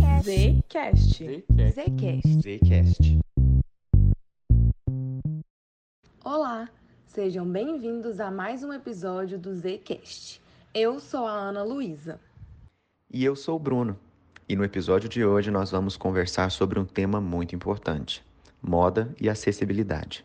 Zcast. Zcast. Zcast. Olá, sejam bem-vindos a mais um episódio do Zcast. Eu sou a Ana Luísa. E eu sou o Bruno. E no episódio de hoje nós vamos conversar sobre um tema muito importante: moda e acessibilidade.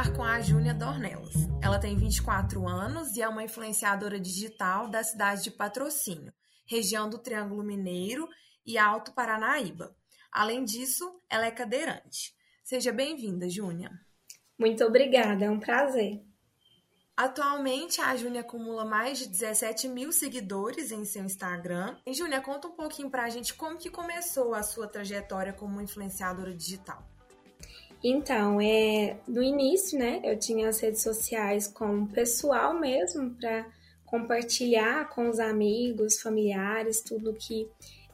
Conversar com a Júnia Dornelas. Ela tem 24 anos e é uma influenciadora digital da cidade de Patrocínio, região do Triângulo Mineiro e Alto Paranaíba. Além disso, ela é cadeirante. Seja bem-vinda, Júnia. Muito obrigada, é um prazer. Atualmente, a Júnia acumula mais de 17 mil seguidores em seu Instagram. E, Júnia, conta um pouquinho pra gente como que começou a sua trajetória como influenciadora digital. Então, é, no início, né, eu tinha as redes sociais como pessoal mesmo, para compartilhar com os amigos, familiares, tudo que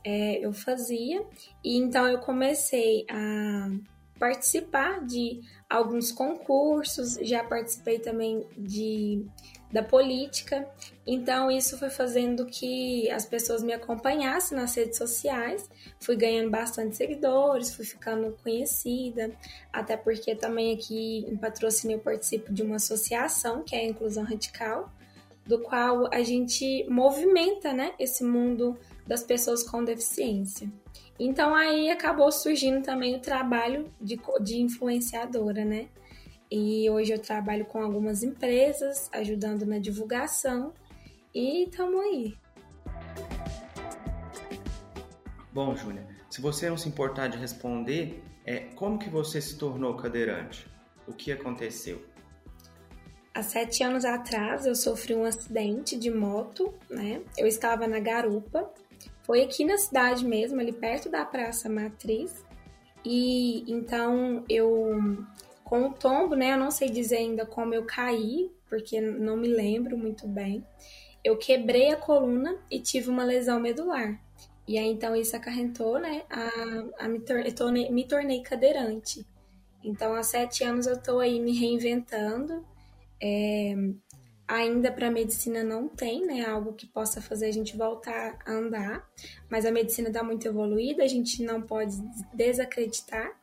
é, eu fazia. E então eu comecei a participar de alguns concursos, já participei também de da política. Então isso foi fazendo que as pessoas me acompanhassem nas redes sociais. Fui ganhando bastante seguidores, fui ficando conhecida, até porque também aqui em patrocínio eu participo de uma associação que é a Inclusão Radical, do qual a gente movimenta, né, esse mundo das pessoas com deficiência. Então aí acabou surgindo também o trabalho de, de influenciadora, né? E hoje eu trabalho com algumas empresas, ajudando na divulgação e estamos aí. Bom, Júlia, se você não se importar de responder, é como que você se tornou cadeirante? O que aconteceu? Há sete anos atrás eu sofri um acidente de moto, né? Eu estava na garupa foi aqui na cidade mesmo, ali perto da Praça Matriz. E então eu, com o tombo, né? Eu não sei dizer ainda como eu caí, porque não me lembro muito bem. Eu quebrei a coluna e tive uma lesão medular. E aí então isso acarrentou, né? A, a me, tor tornei, me tornei cadeirante. Então há sete anos eu tô aí me reinventando. É, ainda para a medicina não tem, né, algo que possa fazer a gente voltar a andar, mas a medicina está muito evoluída, a gente não pode desacreditar.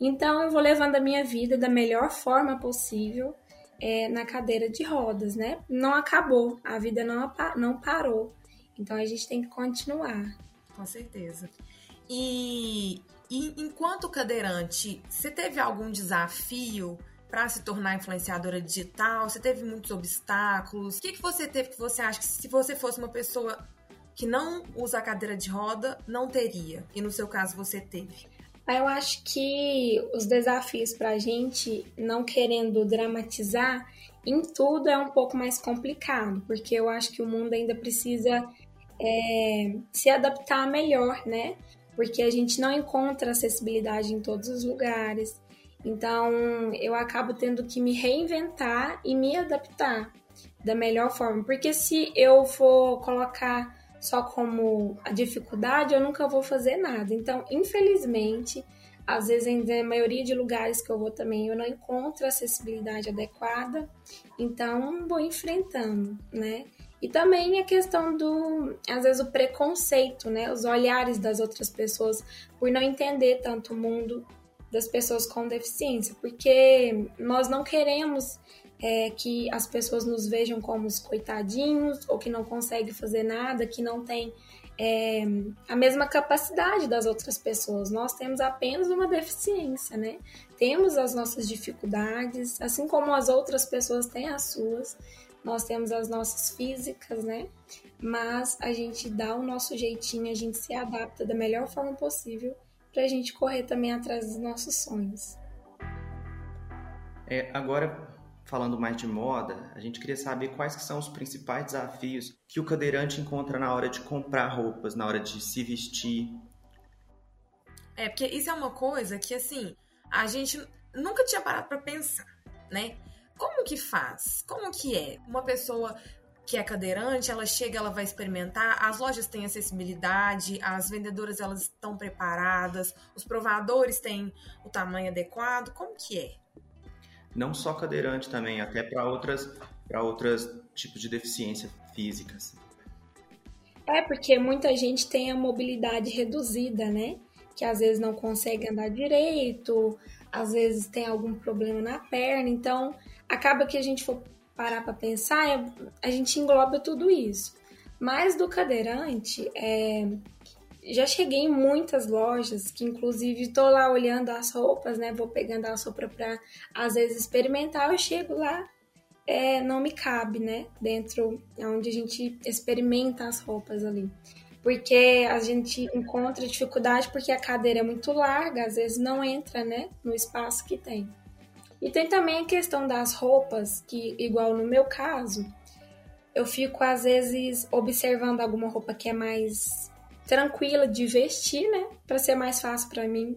Então eu vou levando a minha vida da melhor forma possível é, na cadeira de rodas, né? Não acabou, a vida não, não parou. Então a gente tem que continuar. Com certeza. E, e enquanto cadeirante, você teve algum desafio? Para se tornar influenciadora digital? Você teve muitos obstáculos? O que, que você teve que você acha que se você fosse uma pessoa que não usa a cadeira de roda, não teria? E no seu caso você teve? Eu acho que os desafios para a gente, não querendo dramatizar, em tudo é um pouco mais complicado, porque eu acho que o mundo ainda precisa é, se adaptar melhor, né? Porque a gente não encontra acessibilidade em todos os lugares. Então, eu acabo tendo que me reinventar e me adaptar da melhor forma. Porque se eu for colocar só como a dificuldade, eu nunca vou fazer nada. Então, infelizmente, às vezes, na maioria de lugares que eu vou também, eu não encontro acessibilidade adequada. Então, vou enfrentando, né? E também a questão do, às vezes, o preconceito, né? Os olhares das outras pessoas por não entender tanto o mundo das pessoas com deficiência, porque nós não queremos é, que as pessoas nos vejam como os coitadinhos ou que não conseguem fazer nada, que não tem é, a mesma capacidade das outras pessoas. Nós temos apenas uma deficiência, né? Temos as nossas dificuldades, assim como as outras pessoas têm as suas. Nós temos as nossas físicas, né? Mas a gente dá o nosso jeitinho, a gente se adapta da melhor forma possível para a gente correr também atrás dos nossos sonhos. É, agora, falando mais de moda, a gente queria saber quais que são os principais desafios que o cadeirante encontra na hora de comprar roupas, na hora de se vestir. É, porque isso é uma coisa que, assim, a gente nunca tinha parado para pensar, né? Como que faz? Como que é uma pessoa que é cadeirante, ela chega, ela vai experimentar, as lojas têm acessibilidade, as vendedoras elas estão preparadas, os provadores têm o tamanho adequado, como que é? Não só cadeirante também, até para outras para outros tipos de deficiência físicas. É porque muita gente tem a mobilidade reduzida, né? Que às vezes não consegue andar direito, às vezes tem algum problema na perna, então acaba que a gente for parar para pensar, é, a gente engloba tudo isso. Mas do cadeirante, é, já cheguei em muitas lojas, que inclusive estou lá olhando as roupas, né? Vou pegando a roupa para às vezes experimentar, eu chego lá, é, não me cabe, né? Dentro onde a gente experimenta as roupas ali. Porque a gente encontra dificuldade porque a cadeira é muito larga, às vezes não entra, né? No espaço que tem. E tem também a questão das roupas, que, igual no meu caso, eu fico às vezes observando alguma roupa que é mais tranquila de vestir, né? Para ser mais fácil para mim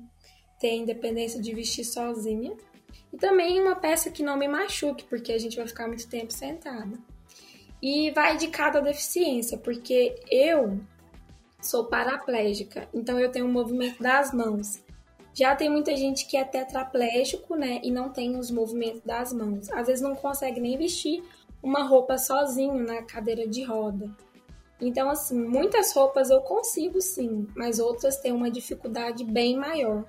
ter independência de vestir sozinha. E também uma peça que não me machuque, porque a gente vai ficar muito tempo sentada. E vai de cada deficiência, porque eu sou paraplégica, então eu tenho um movimento das mãos. Já tem muita gente que é tetraplégico, né, e não tem os movimentos das mãos. Às vezes não consegue nem vestir uma roupa sozinho na cadeira de roda. Então, assim, muitas roupas eu consigo sim, mas outras têm uma dificuldade bem maior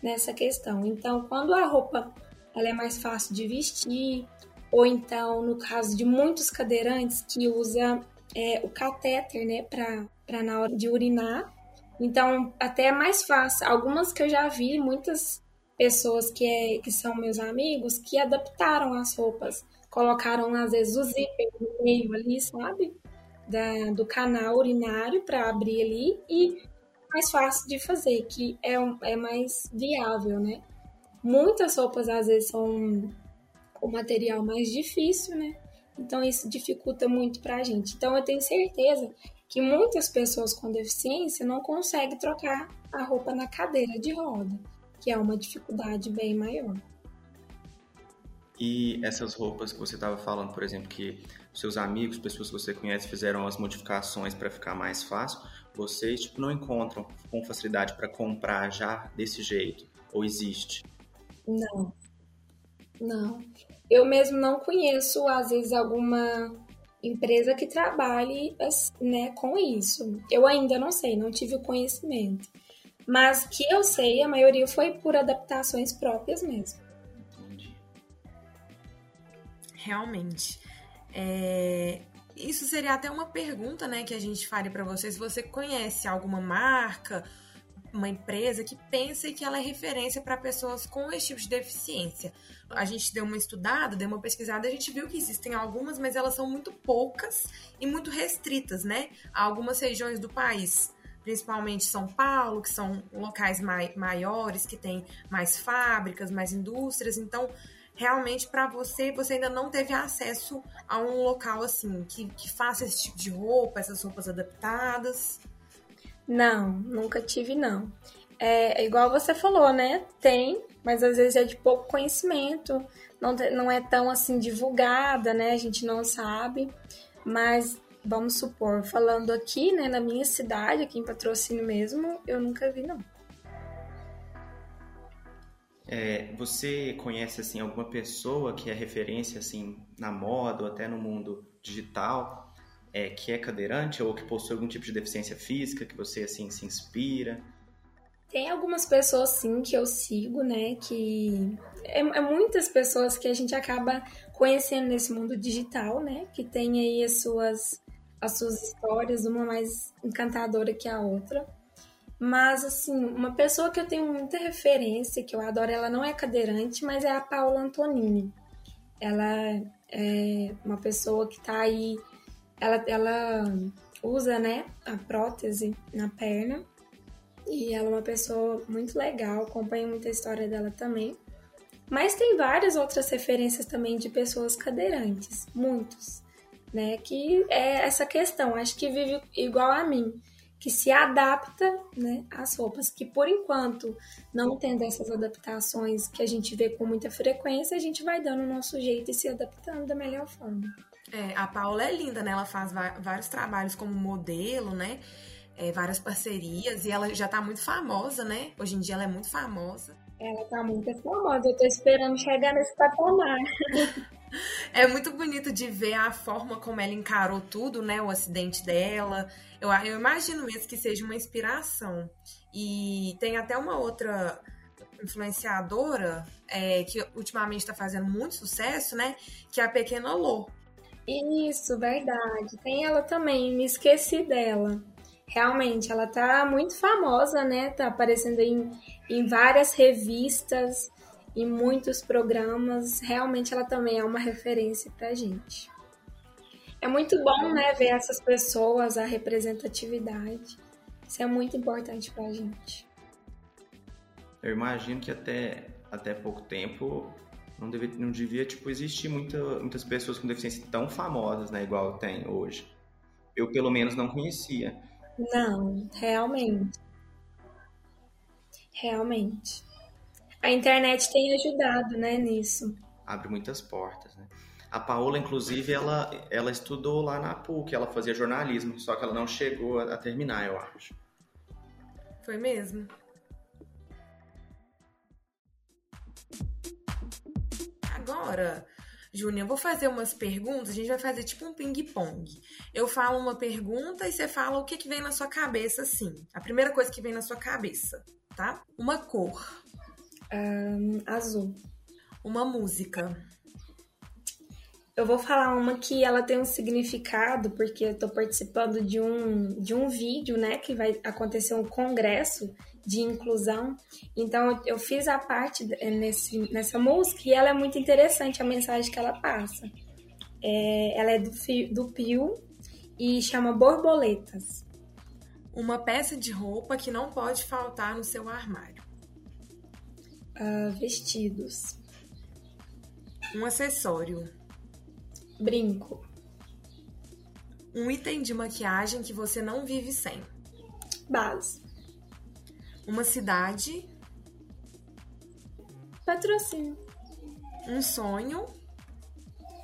nessa questão. Então, quando a roupa ela é mais fácil de vestir, ou então, no caso de muitos cadeirantes que usa é, o catéter, né, para na hora de urinar, então, até é mais fácil. Algumas que eu já vi, muitas pessoas que, é, que são meus amigos, que adaptaram as roupas. Colocaram, às vezes, o zíper no meio ali, sabe? Da, do canal urinário para abrir ali e mais fácil de fazer, que é, é mais viável, né? Muitas roupas, às vezes, são o material mais difícil, né? Então, isso dificulta muito para a gente. Então, eu tenho certeza que muitas pessoas com deficiência não conseguem trocar a roupa na cadeira de roda, que é uma dificuldade bem maior. E essas roupas que você estava falando, por exemplo, que seus amigos, pessoas que você conhece, fizeram as modificações para ficar mais fácil, vocês tipo, não encontram com facilidade para comprar já desse jeito? Ou existe? Não. Não. Eu mesmo não conheço, às vezes, alguma empresa que trabalhe né, com isso. Eu ainda não sei, não tive o conhecimento. Mas que eu sei, a maioria foi por adaptações próprias mesmo. Entendi. Realmente. É... Isso seria até uma pergunta né, que a gente faria para você. Se você conhece alguma marca uma empresa que pensa que ela é referência para pessoas com esse tipo de deficiência. A gente deu uma estudada, deu uma pesquisada, a gente viu que existem algumas, mas elas são muito poucas e muito restritas, né? A algumas regiões do país, principalmente São Paulo, que são locais mai maiores, que tem mais fábricas, mais indústrias. Então, realmente, para você, você ainda não teve acesso a um local assim que, que faça esse tipo de roupa, essas roupas adaptadas. Não, nunca tive, não. É, é igual você falou, né? Tem, mas às vezes é de pouco conhecimento, não, não é tão assim divulgada, né? A gente não sabe. Mas vamos supor, falando aqui, né, na minha cidade, aqui em Patrocínio mesmo, eu nunca vi, não. É, você conhece assim alguma pessoa que é referência assim na moda ou até no mundo digital é, que é cadeirante ou que possui algum tipo de deficiência física que você assim se inspira? Tem algumas pessoas sim que eu sigo, né? Que é, é, muitas pessoas que a gente acaba conhecendo nesse mundo digital, né? Que tem aí as suas as suas histórias, uma mais encantadora que a outra. Mas assim, uma pessoa que eu tenho muita referência, que eu adoro, ela não é cadeirante, mas é a Paula Antonini. Ela é uma pessoa que está aí ela, ela usa, né, a prótese na perna. E ela é uma pessoa muito legal, acompanho muita história dela também. Mas tem várias outras referências também de pessoas cadeirantes, muitos, né? Que é essa questão, acho que vive igual a mim, que se adapta, né, às roupas, que por enquanto não tendo essas adaptações que a gente vê com muita frequência, a gente vai dando o nosso jeito e se adaptando da melhor forma. É, a Paula é linda, né? Ela faz vários trabalhos como modelo, né? É, várias parcerias e ela já tá muito famosa, né? Hoje em dia ela é muito famosa. Ela tá muito famosa, eu tô esperando chegar nesse patamar. É muito bonito de ver a forma como ela encarou tudo, né? O acidente dela. Eu, eu imagino mesmo que seja uma inspiração. E tem até uma outra influenciadora é, que ultimamente está fazendo muito sucesso, né? Que é a Pequena Lô. Isso, verdade. Tem ela também, me esqueci dela. Realmente, ela tá muito famosa, né? Tá aparecendo em, em várias revistas em muitos programas. Realmente ela também é uma referência para a gente. É muito bom, né, ver essas pessoas, a representatividade. Isso é muito importante para a gente. Eu imagino que até, até pouco tempo não devia, não devia tipo, existir muita, muitas pessoas com deficiência tão famosas, né, igual tem hoje. Eu, pelo menos, não conhecia. Não, realmente. Realmente a internet tem ajudado, né, nisso. Abre muitas portas, né? A Paola, inclusive, ela, ela estudou lá na PUC, ela fazia jornalismo, só que ela não chegou a, a terminar, eu acho. Foi mesmo. Agora, Júnior, eu vou fazer umas perguntas, a gente vai fazer tipo um ping-pong. Eu falo uma pergunta e você fala o que, que vem na sua cabeça, assim. A primeira coisa que vem na sua cabeça, tá? Uma cor. Um, azul. Uma música. Eu vou falar uma que ela tem um significado, porque eu tô participando de um, de um vídeo, né? Que vai acontecer um congresso de inclusão. Então eu fiz a parte nesse, nessa música e ela é muito interessante a mensagem que ela passa. É, ela é do, do Pio e chama Borboletas. Uma peça de roupa que não pode faltar no seu armário uh, vestidos. Um acessório. Brinco. Um item de maquiagem que você não vive sem. Base. Uma cidade. Patrocínio. Um sonho.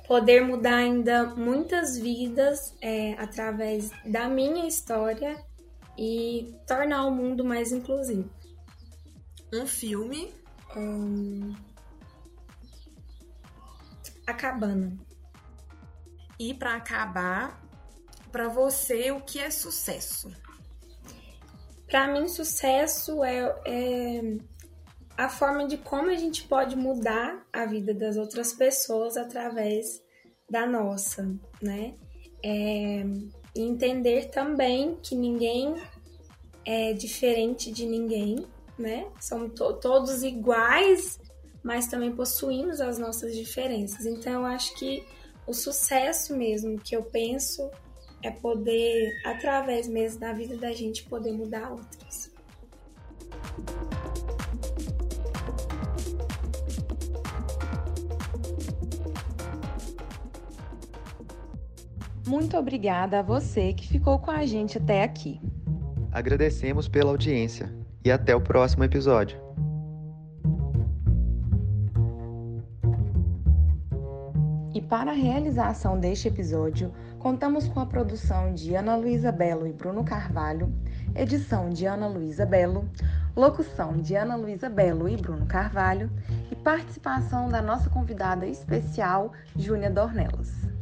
Poder mudar ainda muitas vidas é, através da minha história e tornar o mundo mais inclusivo. Um filme. Hum... A cabana. E para acabar, para você, o que é sucesso? Para mim, sucesso é, é, a forma de como a gente pode mudar a vida das outras pessoas através da nossa, né? É, entender também que ninguém é diferente de ninguém, né? Somos to todos iguais, mas também possuímos as nossas diferenças. Então, eu acho que o sucesso mesmo que eu penso é poder, através mesmo da vida da gente, poder mudar outras. Muito obrigada a você que ficou com a gente até aqui. Agradecemos pela audiência e até o próximo episódio. E para a realização deste episódio, contamos com a produção de Ana Luísa Belo e Bruno Carvalho, edição de Ana Luísa Belo, locução de Ana Luísa Belo e Bruno Carvalho e participação da nossa convidada especial, Júnia Dornelas.